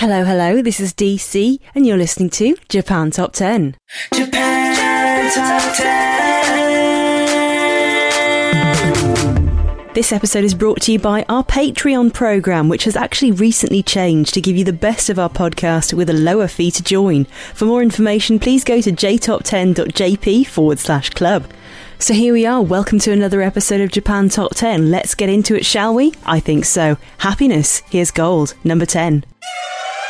Hello, hello, this is DC, and you're listening to Japan Top 10. Japan Top 10. This episode is brought to you by our Patreon program, which has actually recently changed to give you the best of our podcast with a lower fee to join. For more information, please go to jtop10.jp forward slash club. So here we are. Welcome to another episode of Japan Top 10. Let's get into it, shall we? I think so. Happiness. Here's gold. Number 10.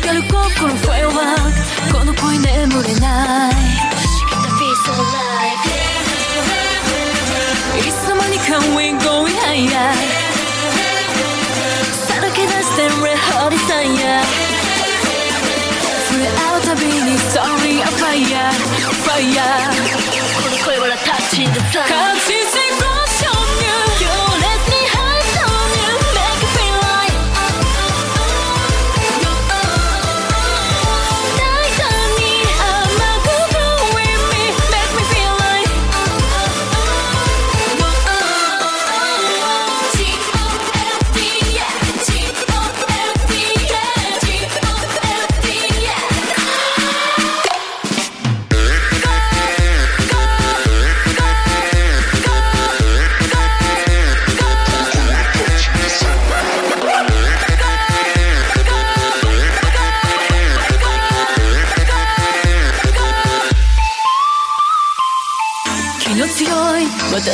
ぶつかる心ファイアワークこの恋眠れないいつの間にか we going higher さらけ出して red hot desire 触れ合うたびに sorry a fire fire この声はタッチ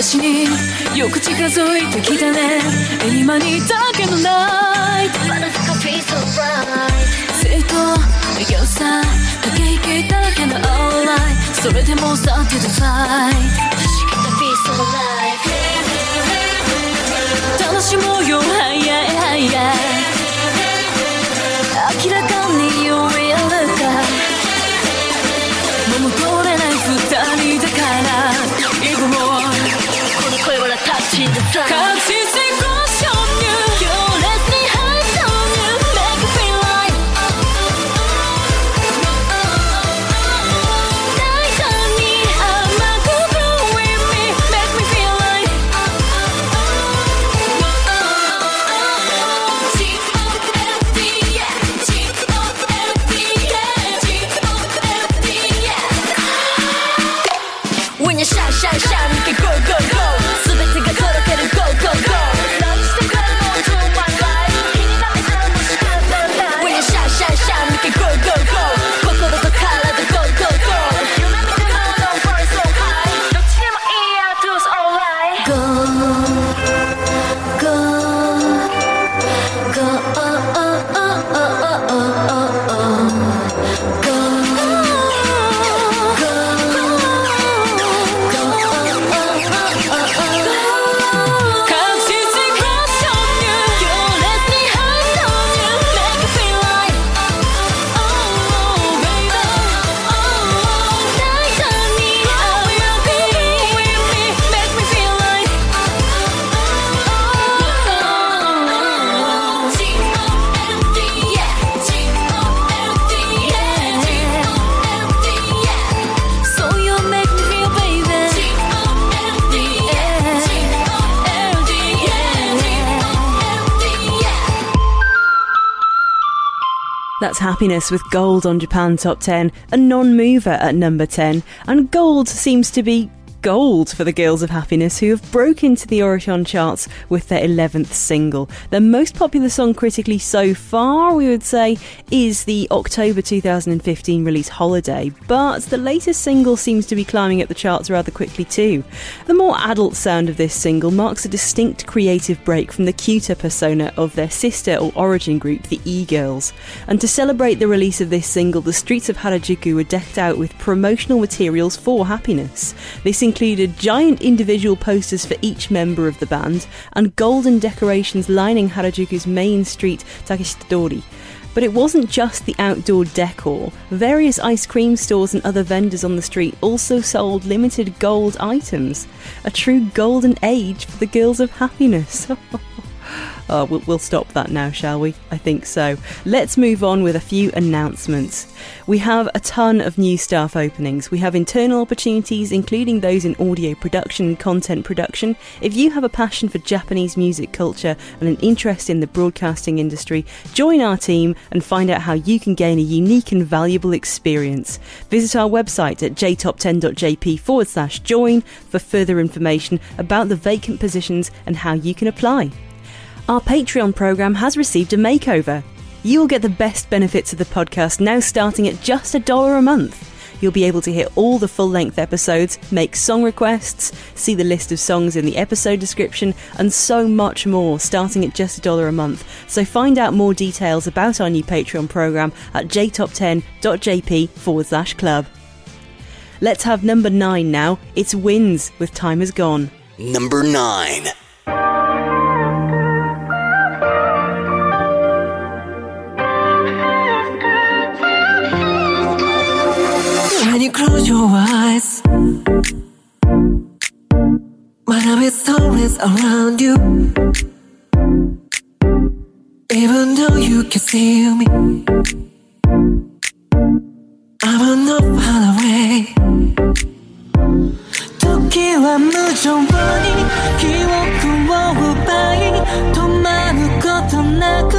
私によく近づいてきたね。今にだけのナイト。生と良さ駆け引きだらけの alright それでも satisfied 楽しもうよ。Higher higher 明タ That's Happiness with Gold on Japan Top 10, a non mover at number 10. And Gold seems to be gold for the Girls of Happiness, who have broken into the Oricon charts with their 11th single. Their most popular song critically so far, we would say, is the October 2015 release Holiday, but the latest single seems to be climbing up the charts rather quickly too. The more adult sound of this single marks a distinct creative break from the cuter persona of their sister or origin group, the E-Girls. And to celebrate the release of this single, the streets of Harajuku were decked out with promotional materials for Happiness. This included giant individual posters for each member of the band and golden decorations lining Harajuku's main street, Takeshita But it wasn't just the outdoor decor. Various ice cream stores and other vendors on the street also sold limited gold items. A true golden age for the girls of happiness. Oh, we'll, we'll stop that now, shall we? I think so. Let's move on with a few announcements. We have a ton of new staff openings. We have internal opportunities, including those in audio production and content production. If you have a passion for Japanese music culture and an interest in the broadcasting industry, join our team and find out how you can gain a unique and valuable experience. Visit our website at jtop10.jp forward slash join for further information about the vacant positions and how you can apply. Our Patreon program has received a makeover. You will get the best benefits of the podcast now starting at just a dollar a month. You'll be able to hear all the full length episodes, make song requests, see the list of songs in the episode description, and so much more starting at just a dollar a month. So find out more details about our new Patreon program at jtop10.jp forward slash club. Let's have number nine now. It's Winds with Time Has Gone. Number 9. You close your eyes, my love is always around you. Even though you can see me, I'm not far away. 時は無情に記憶を奪い止まることなく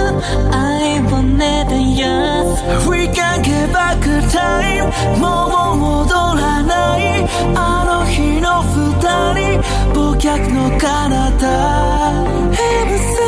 愛をねたやつ We can get back time もう戻らないあの日の二人忘却の彼方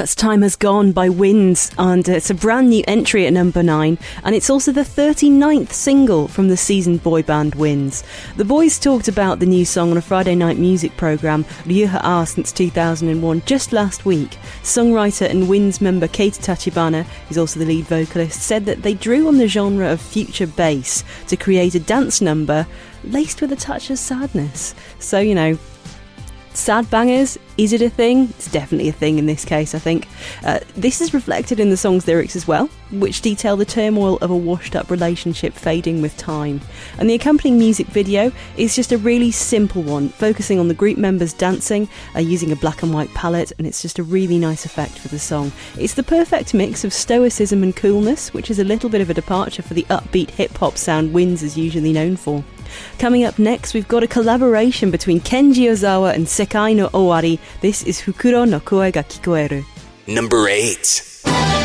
That's Time Has Gone by Winds, and uh, it's a brand new entry at number 9, and it's also the 39th single from the seasoned boy band Winds. The boys talked about the new song on a Friday night music programme, Ryuha R since 2001, just last week. Songwriter and Winds member Keita Tachibana, who's also the lead vocalist, said that they drew on the genre of future bass to create a dance number laced with a touch of sadness. So, you know, Sad bangers, is it a thing? It's definitely a thing in this case, I think. Uh, this is reflected in the song's lyrics as well, which detail the turmoil of a washed up relationship fading with time. And the accompanying music video is just a really simple one, focusing on the group members dancing, uh, using a black and white palette, and it's just a really nice effect for the song. It's the perfect mix of stoicism and coolness, which is a little bit of a departure for the upbeat hip hop sound Winds is usually known for. Coming up next, we've got a collaboration between Kenji Ozawa and Sekai no Owari. This is Fukuro no Koe ga Kikoeru. Number 8.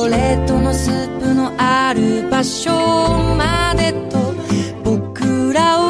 ョコレートのスープのある場所までと僕らを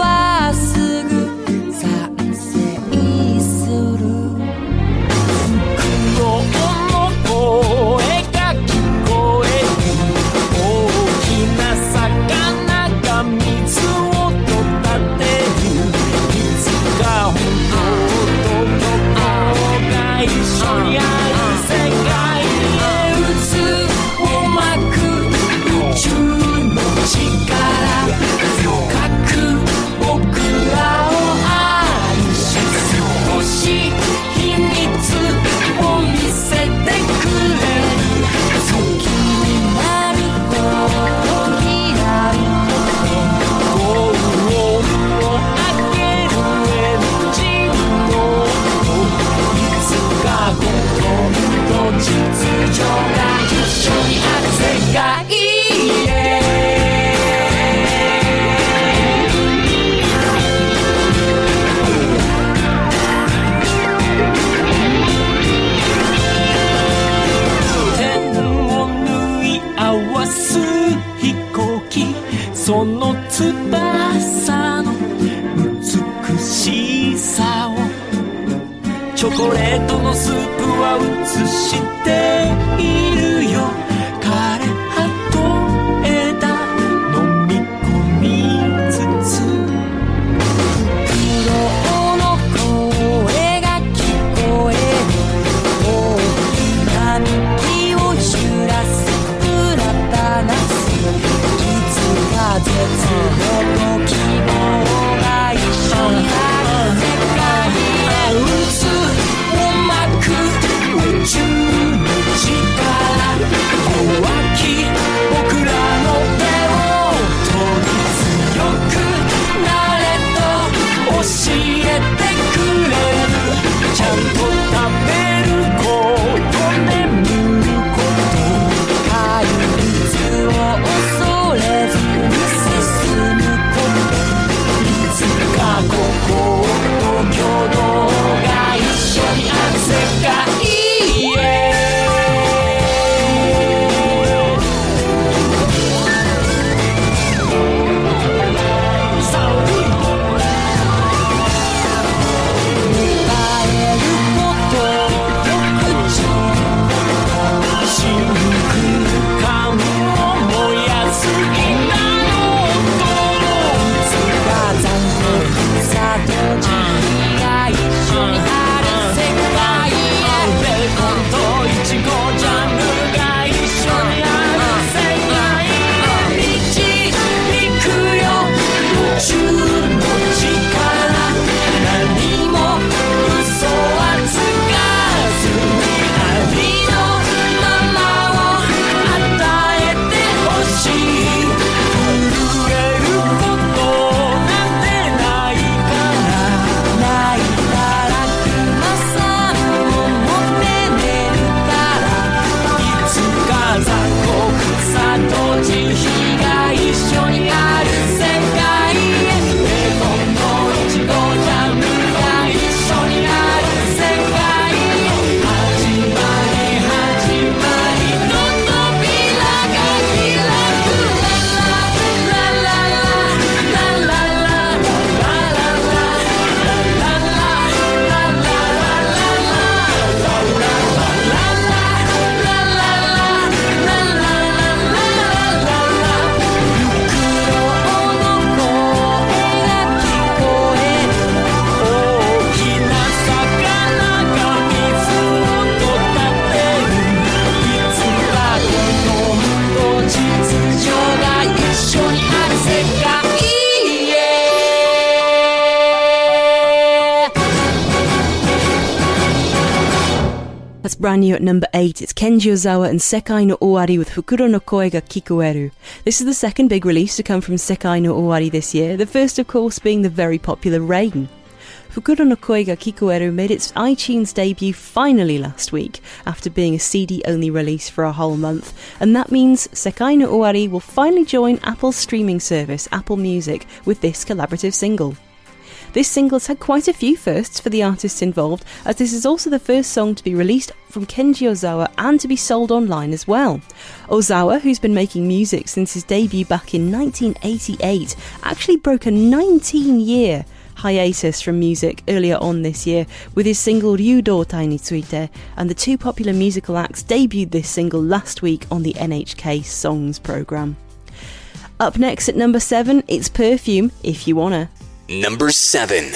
New at number 8. It's Kenji Ozawa and Sekai no Owari with Fukuro no Koe ga Kikoeru. This is the second big release to come from Sekai no Owari this year, the first of course being the very popular Rain. Fukuro no Koe ga Kikoeru made its iTunes debut finally last week, after being a CD only release for a whole month, and that means Sekai no Owari will finally join Apple's streaming service, Apple Music, with this collaborative single. This single's had quite a few firsts for the artists involved, as this is also the first song to be released from Kenji Ozawa and to be sold online as well. Ozawa, who's been making music since his debut back in 1988, actually broke a 19 year hiatus from music earlier on this year with his single Ryudotai ni Tsuite, and the two popular musical acts debuted this single last week on the NHK Songs programme. Up next at number 7, it's Perfume, If You Wanna. Number 7.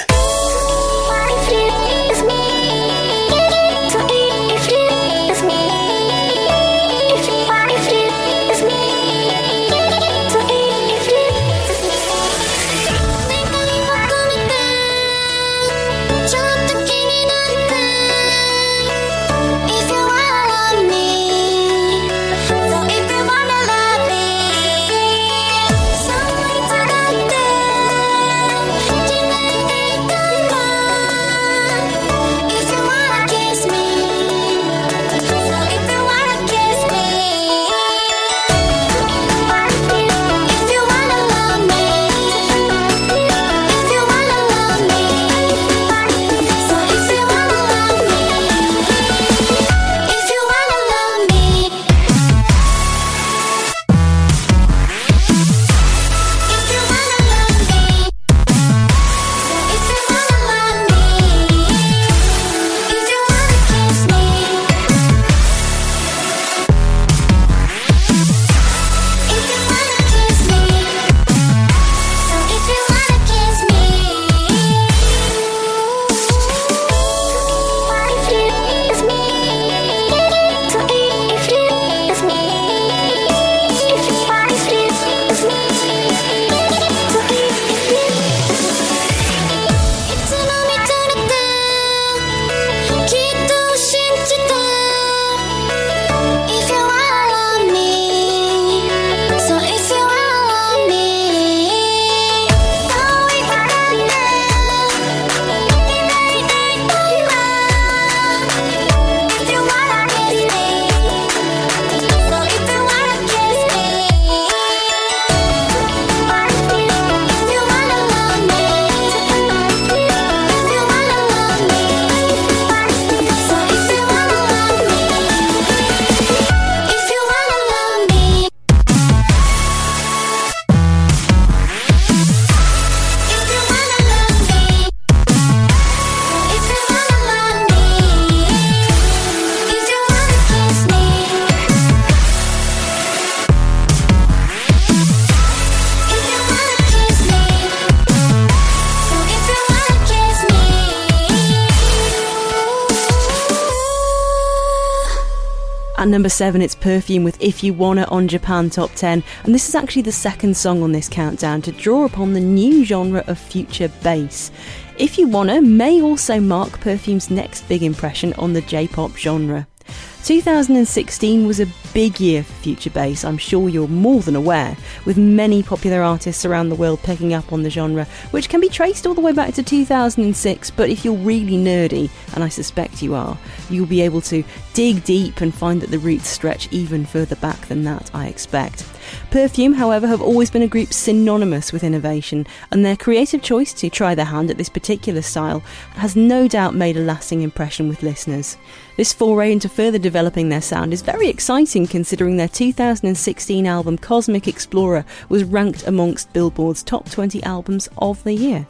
Number 7, it's Perfume with If You Wanna on Japan Top 10, and this is actually the second song on this countdown to draw upon the new genre of future bass. If You Wanna may also mark Perfume's next big impression on the J pop genre. 2016 was a big year for future bass, I'm sure you're more than aware, with many popular artists around the world picking up on the genre, which can be traced all the way back to 2006. But if you're really nerdy, and I suspect you are, you'll be able to dig deep and find that the roots stretch even further back than that, I expect. Perfume, however, have always been a group synonymous with innovation, and their creative choice to try their hand at this particular style has no doubt made a lasting impression with listeners. This foray into further developing their sound is very exciting considering their 2016 album Cosmic Explorer was ranked amongst Billboard's top 20 albums of the year.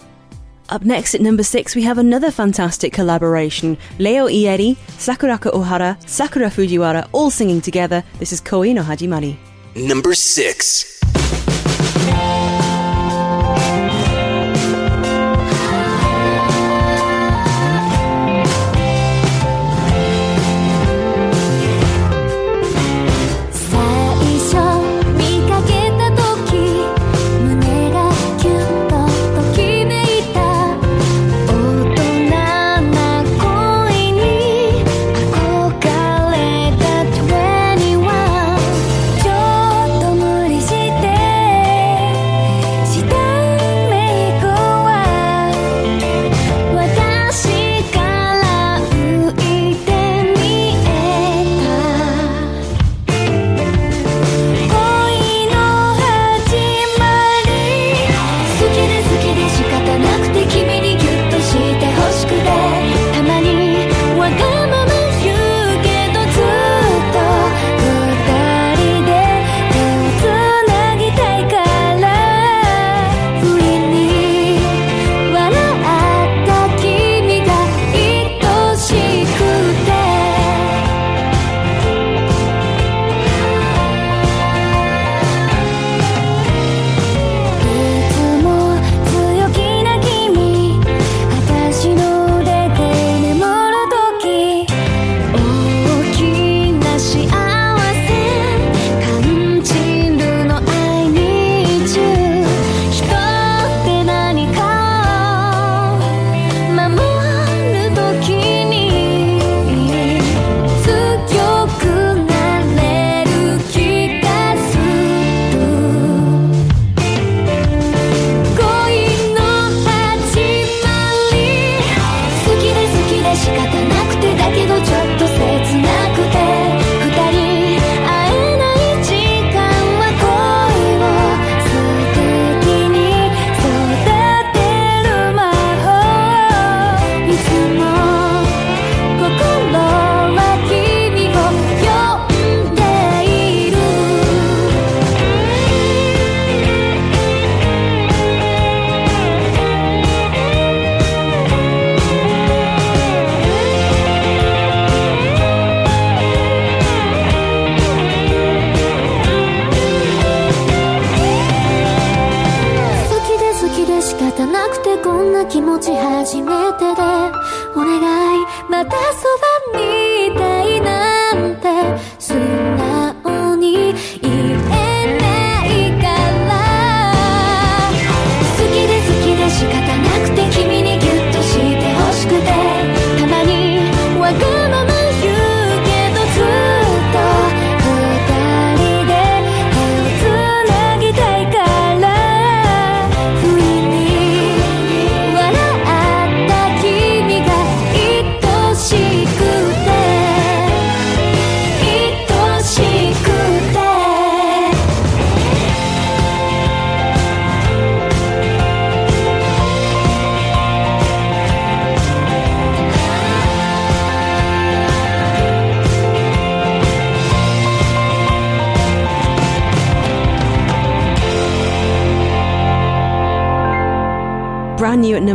Up next at number 6 we have another fantastic collaboration. Leo Ieiri, Sakurako Ohara, Sakura Fujiwara all singing together. This is Koi no Hajimari. Number 6.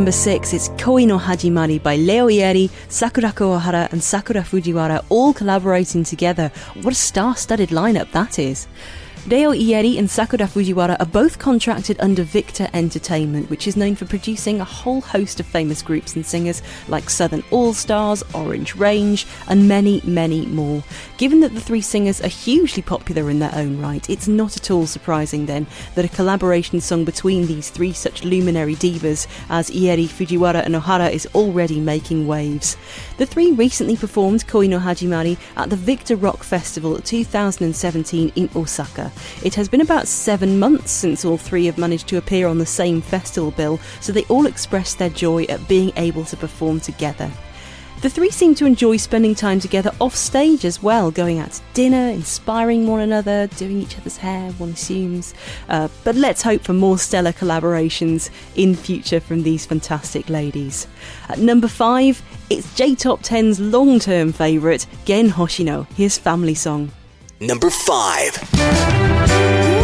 Number six, it's Koi no Hajimari by Leo Ieiri, Sakurako Ohara, and Sakura Fujiwara all collaborating together. What a star studded lineup that is! Leo Ieiri and Sakura Fujiwara are both contracted under Victor Entertainment, which is known for producing a whole host of famous groups and singers like Southern All Stars, Orange Range, and many, many more. Given that the three singers are hugely popular in their own right, it's not at all surprising then that a collaboration song between these three such luminary divas as Ieiri, Fujiwara, and Ohara is already making waves. The three recently performed Koi no Hajimari at the Victor Rock Festival 2017 in Osaka. It has been about seven months since all three have managed to appear on the same festival bill, so they all expressed their joy at being able to perform together. The three seem to enjoy spending time together off stage as well, going out to dinner, inspiring one another, doing each other's hair, one assumes. Uh, but let's hope for more stellar collaborations in future from these fantastic ladies. At number five, it's J Top 10's long term favourite, Gen Hoshino, his family song. Number 5.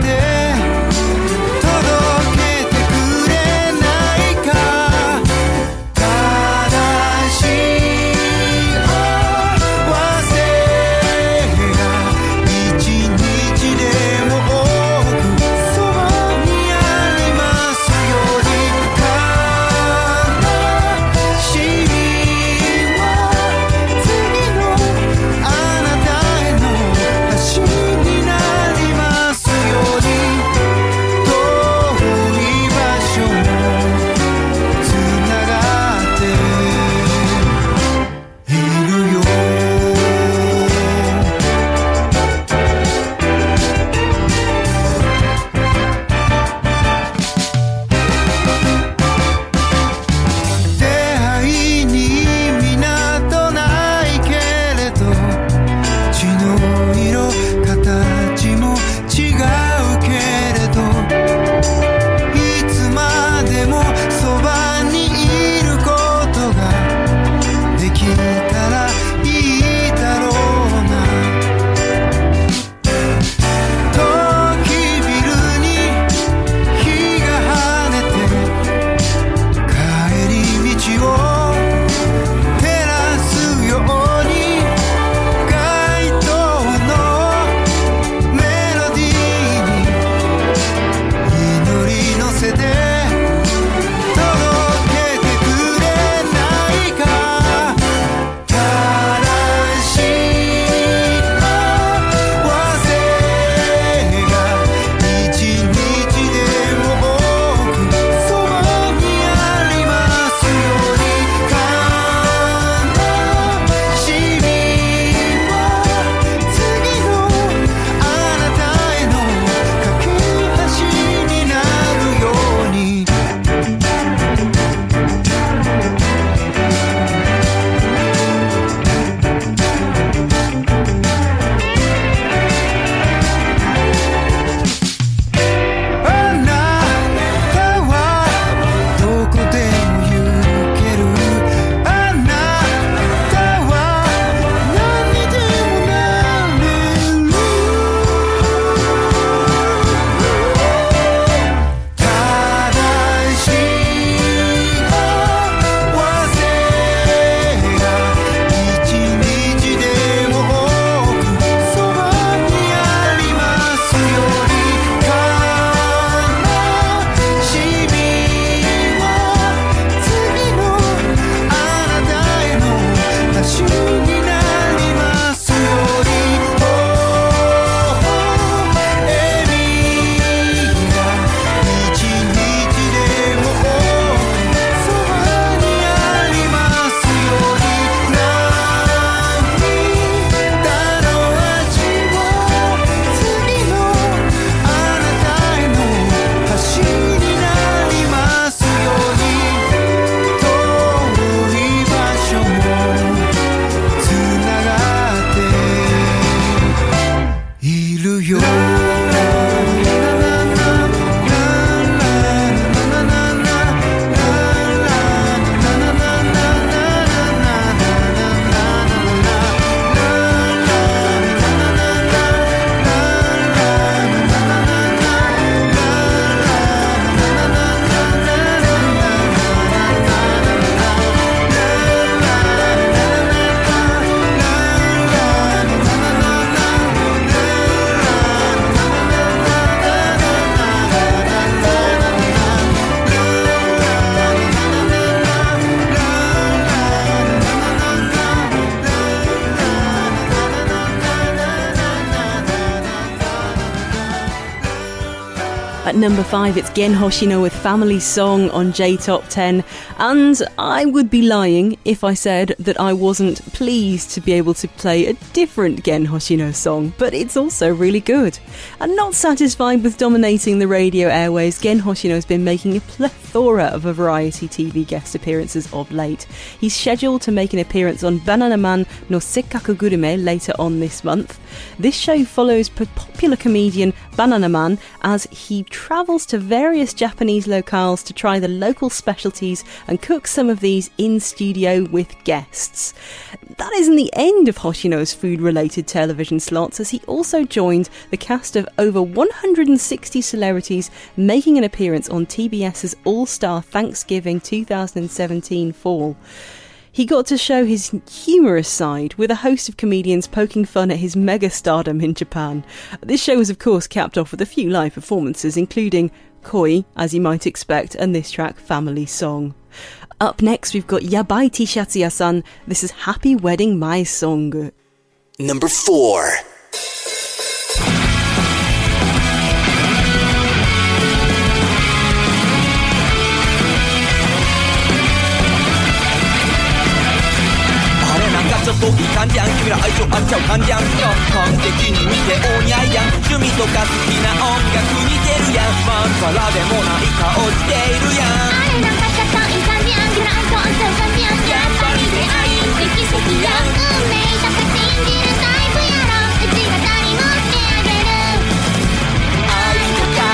today number five, it's Gen Hoshino with Family Song on J Top 10. And I would be lying if I said that I wasn't pleased to be able to play a different Gen Hoshino song, but it's also really good. And not satisfied with dominating the radio airways, Gen Hoshino has been making a plethora of a variety TV guest appearances of late. He's scheduled to make an appearance on Banana Man no Sekkaku Gurume later on this month. This show follows popular comedian Banana Man as he to various Japanese locales to try the local specialties and cook some of these in studio with guests. That isn't the end of Hoshino's food related television slots, as he also joined the cast of over 160 celebrities making an appearance on TBS's All Star Thanksgiving 2017 fall. He got to show his humorous side with a host of comedians poking fun at his mega stardom in Japan. This show was, of course, capped off with a few live performances, including Koi, as you might expect, and this track, Family Song. Up next, we've got Yabai T-Shirts Yasan. This is Happy Wedding Mae Song. Number 4. れなんかちょっと感じやん。君ら相性合っちゃう感じやん。よ完璧に見てお似合いやん。趣味とか好きな音楽似てるやん。まんざらでもない顔しているやん。あれなん。かちょっといい感じやん。ぐらいとあん。た感じやん。やっぱり出会い奇跡やん。運命とか信じるタイプやろうちが誰もしてあげる愛とか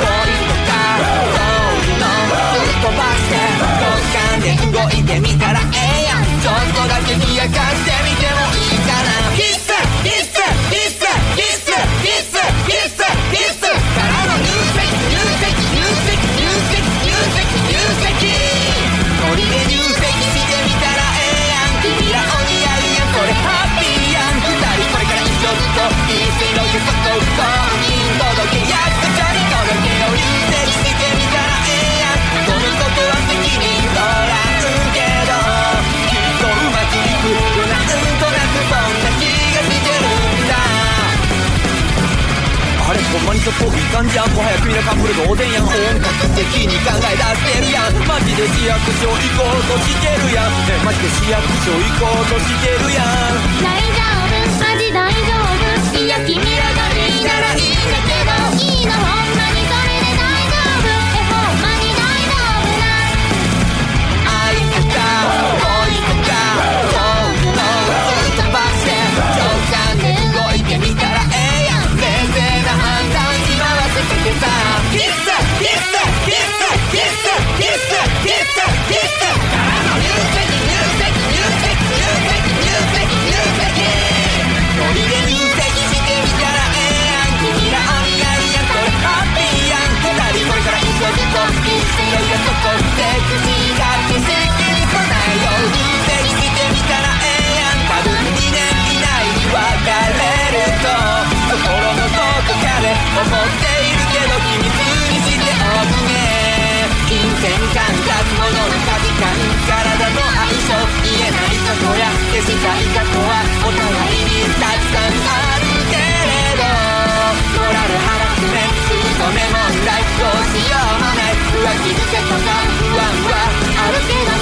恋とかそういうのすっ飛ばして五感で動いてみたらええやん。ちょっとだけ冷やかしてみてもいいかなキスキスキスキスキスキスキスからの入籍入籍入籍入籍入籍入籍ノリで入籍してみたらええやん君らお似合いやんこれハッピーやん二人これから一緒ずっといいしろよそこ婚姻届あれほんまにちょっといい感じやん。もはや君らカップル同然やん。本格的に考え出してるやん。マジで市役所行こうとしてるやん。えマジで市役所行こうとしてるやん。大丈夫。マジ大丈夫。いや君らがいいならいいんだけどの価値観体の相性言えないことや消したい過去はお互いにたく。さんあるけれどモラルハラスメント認め問題どうしようもない浮気癖とか不安はあるけど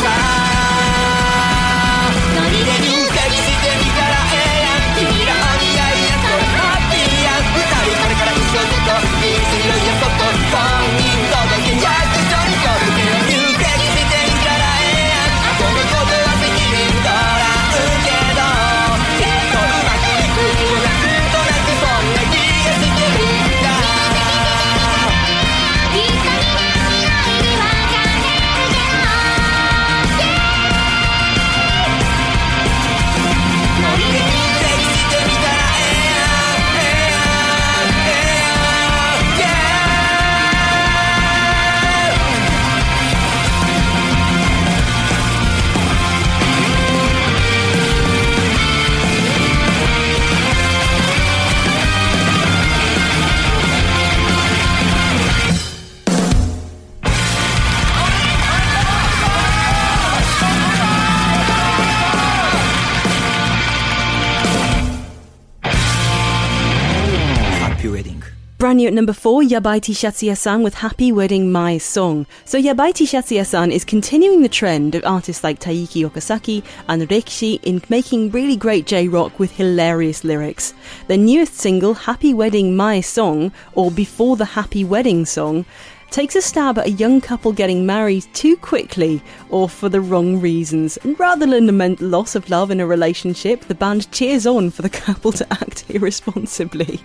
at number four, Yabai T-Shirts Yasan with Happy Wedding Mae Song. So Yabai T-Shirts Yasan is continuing the trend of artists like Taiiku Okazaki and Rekishi in making really great J-rock with hilarious lyrics. Their newest single, Happy Wedding Mae Song, or Before the Happy Wedding Song, takes a stab at a young couple getting married too quickly or for the wrong reasons. Rather than lament loss of love in a relationship, the band cheers on for the couple to act irresponsibly.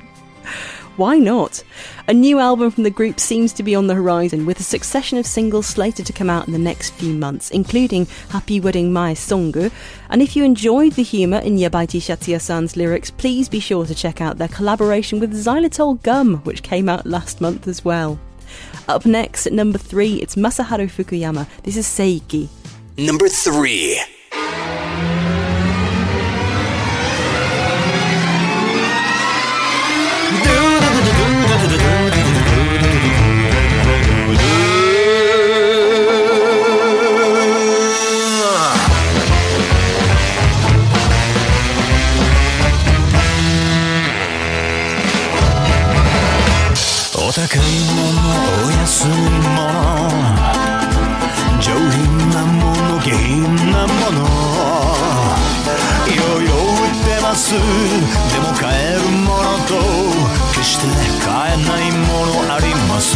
Why not? A new album from the group seems to be on the horizon, with a succession of singles slated to come out in the next few months, including Happy Wedding Mae Songu. And if you enjoyed the humour in Yabai T-Shirts Yasan's lyrics, please be sure to check out their collaboration with Xylitol Gum, which came out last month as well. Up next at number three, it's Masaharu Fukuyama. This is Seiiki. Number three. 高いものお安いもの上品なもの下品なものいろいろ売ってます。でも買えるものと決して買えないものあります。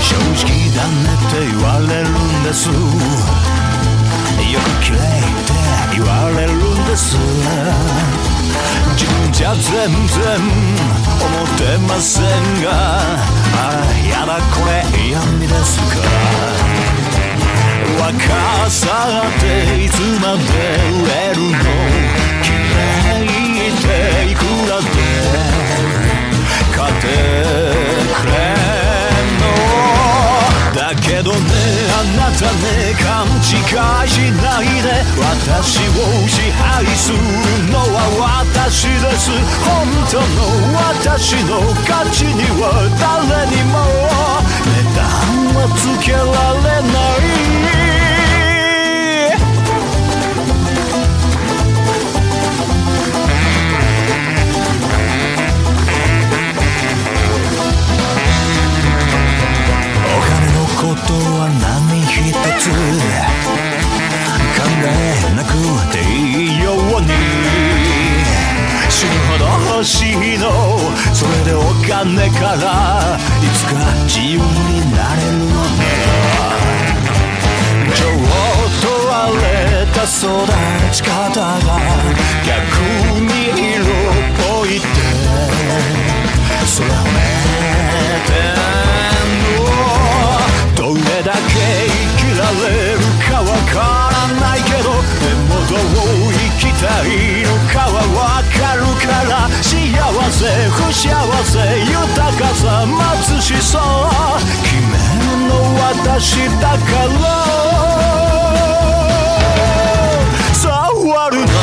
正直だねって言われるんです。よく綺麗って言われるんです。じゃ全然思ってませんがああやだこれ嫌味ですか。若さっていつまで売れるの綺麗っていくらで買ってくれ。どねあなたね勘違いしないで私を支配するのは私です。本当の私の価値には誰にも値段はつけられない。ことは何一つ考えなくていいように。死ぬほど欲しいのそれでお金からいつか自由になれるのならちょっと荒れた育ち方が逆に色っぽいって。それをめて。れるかわからないけどでもどう生きたいのかはわかるから幸せ不幸せ豊かさ貧しさ決めるの私だから触る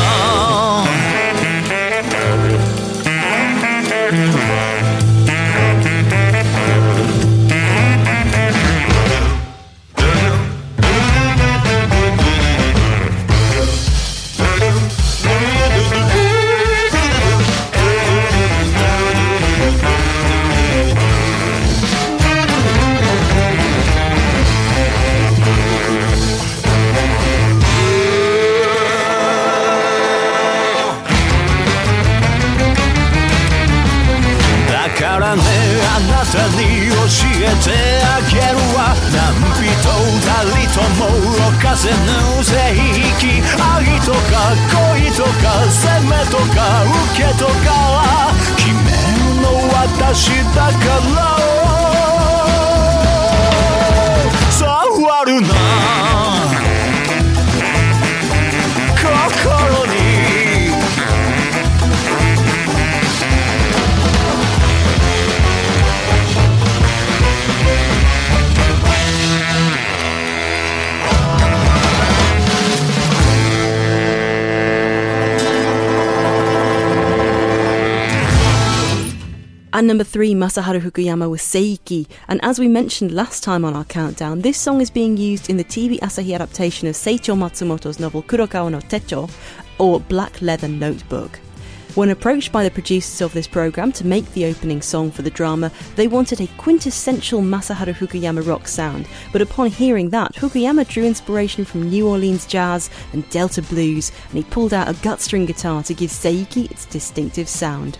number three, Masaharu Fukuyama was Seiiki. And as we mentioned last time on our countdown, this song is being used in the TV Asahi adaptation of Seicho Matsumoto's novel Kurokawa no Techo, or Black Leather Notebook. When approached by the producers of this program to make the opening song for the drama, they wanted a quintessential Masaharu Fukuyama rock sound, but upon hearing that, Fukuyama drew inspiration from New Orleans jazz and Delta blues, and he pulled out a gut string guitar to give Seiiki its distinctive sound.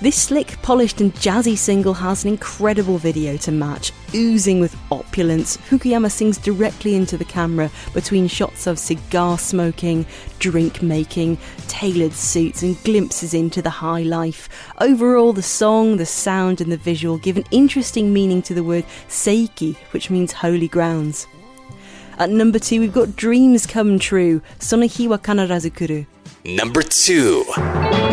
This slick, polished, and jazzy single has an incredible video to match. Oozing with opulence, Fukuyama sings directly into the camera between shots of cigar smoking, drink making, tailored suits, and glimpses into the high life. Overall, the song, the sound, and the visual give an interesting meaning to the word seiiki, which means holy grounds. At number two, we've got Dreams Come True, Sonohi wa Kanarazu Kuru. Number 2.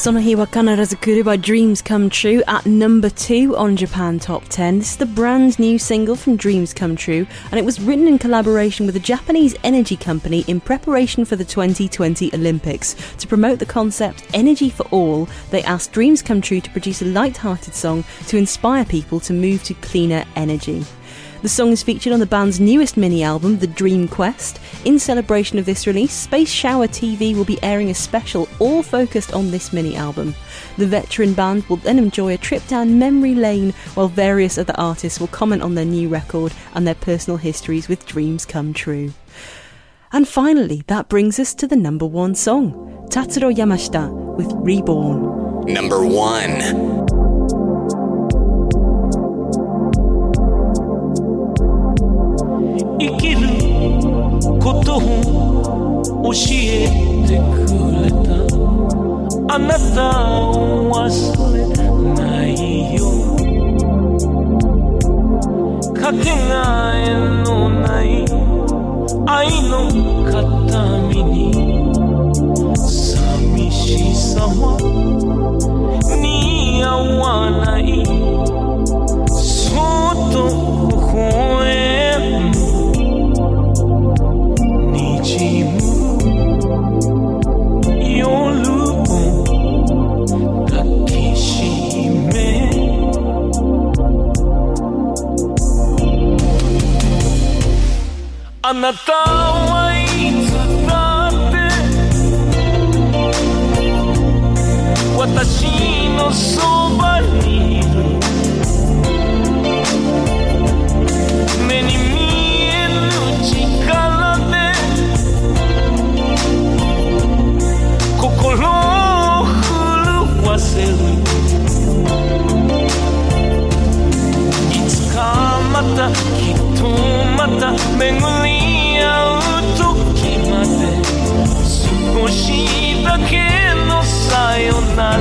Sonohi wa Kanarazu Kuru by Dreams Come True at number two on Japan Top 10. This is the brand new single from Dreams Come True, and it was written in collaboration with a Japanese energy company in preparation for the 2020 Olympics. To promote the concept Energy for All, they asked Dreams Come True to produce a light-hearted song to inspire people to move to cleaner energy. The song is featured on the band's newest mini album, The Dream Quest. In celebration of this release, Space Shower TV will be airing a special all focused on this mini album. The veteran band will then enjoy a trip down memory lane while various other artists will comment on their new record and their personal histories with dreams come true. And finally, that brings us to the number one song Tatsuro Yamashita with Reborn. Number one. ことを教えてくれた。あなたを忘れないよ。かけがえのない愛の形見に。寂しさは似合わない。あなたはいつだって私のそばたきっとまた巡り合う時まで少しだけのさよなら。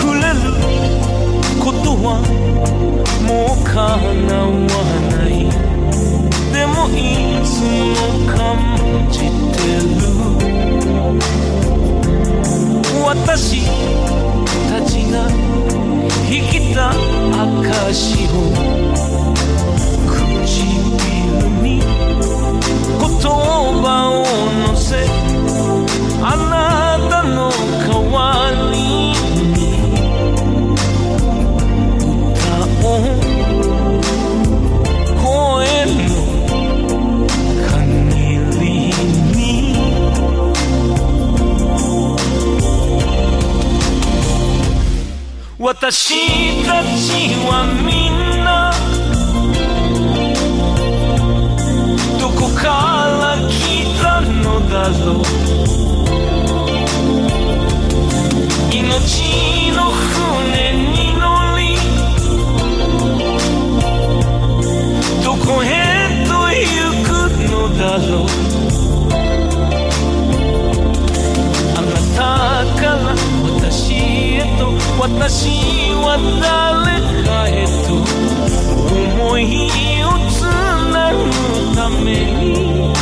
触れることはもう叶わない。でもいつも感じてる。私が生きた証を唇に言葉を乗せ。あなたの私たちはみんなどこから来たのだろう？命の船に乗りどこへと行くのだろう？私は誰かへと思いをつなぐために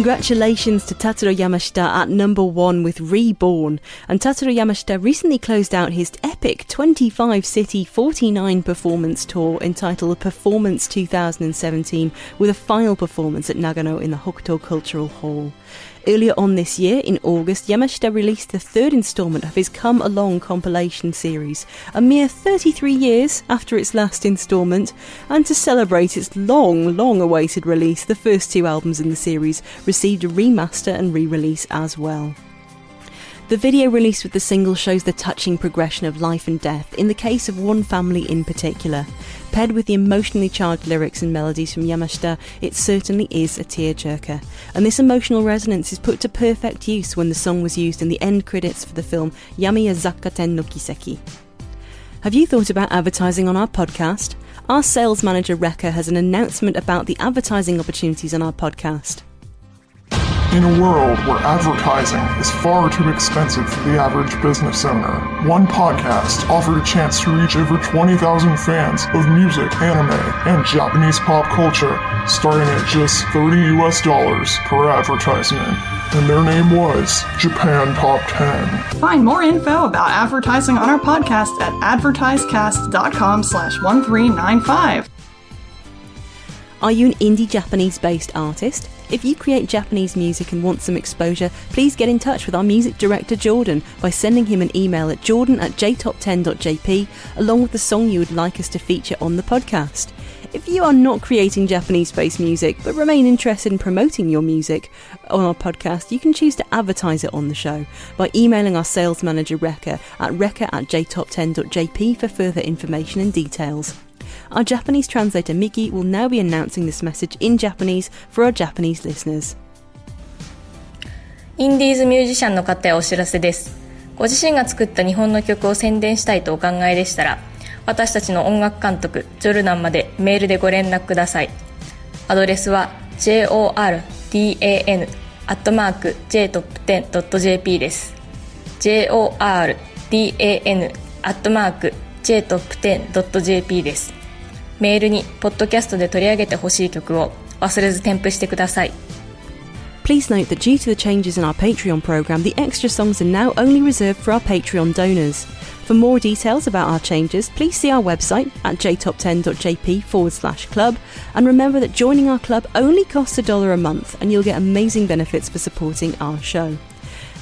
Congratulations to Tatsuro Yamashita at number one with Reborn. And Tatsuro Yamashita recently closed out his epic 25 city 49 performance tour entitled Performance 2017 with a final performance at Nagano in the Hokuto Cultural Hall. Earlier on this year, in August, Yamashita released the third instalment of his Come Along compilation series, a mere 33 years after its last instalment, and to celebrate its long, long awaited release, the first two albums in the series received a remaster and re release as well. The video released with the single shows the touching progression of life and death in the case of one family in particular. Paired with the emotionally charged lyrics and melodies from Yamashita, it certainly is a tearjerker. And this emotional resonance is put to perfect use when the song was used in the end credits for the film Namiya Zakkaten no Kiseki. Have you thought about advertising on our podcast? Our sales manager Rekka has an announcement about the advertising opportunities on our podcast. In a world where advertising is far too expensive for the average business owner, one podcast offered a chance to reach over 20,000 fans of music, anime, and Japanese pop culture, starting at just 30 US dollars per advertisement. And their name was Japan Top 10. Find more info about advertising on our podcast at advertisecast.com slash 1395. Are you an indie Japanese based artist? If you create Japanese music and want some exposure, please get in touch with our music director Jordan by sending him an email at jordan at jtop10.jp along with the song you would like us to feature on the podcast. If you are not creating Japanese based music but remain interested in promoting your music on our podcast, you can choose to advertise it on the show by emailing our sales manager Rekka at rekka at jtop10.jp for further information and details. Our Japanese translator Miki will now be announcing this message in Japanese for our Japanese listeners. インディーズミュージシャンの方へお知らせです。ご自身が作った日本の曲を宣伝したいとお考えでしたら、私たちの音楽監督、ジョルナンまでメールでご連絡ください。アドレスは jordan.jtop10.jp です。jordan.jtop10.jp です。メールに、ポッドキャストで取り上げてほしい曲を忘れず添付してください。 Please note that due to the changes in our Patreon program, the extra songs are now only reserved for our Patreon donors. For more details about our changes, please see our website at jtop10.jp forward slash club. And remember that joining our club only costs a dollar a month and you'll get amazing benefits for supporting our show.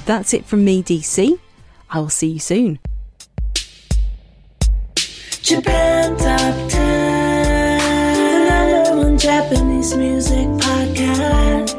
That's it from me, DC. I will see you soon. Japan Top 10, the number one Japanese music podcast.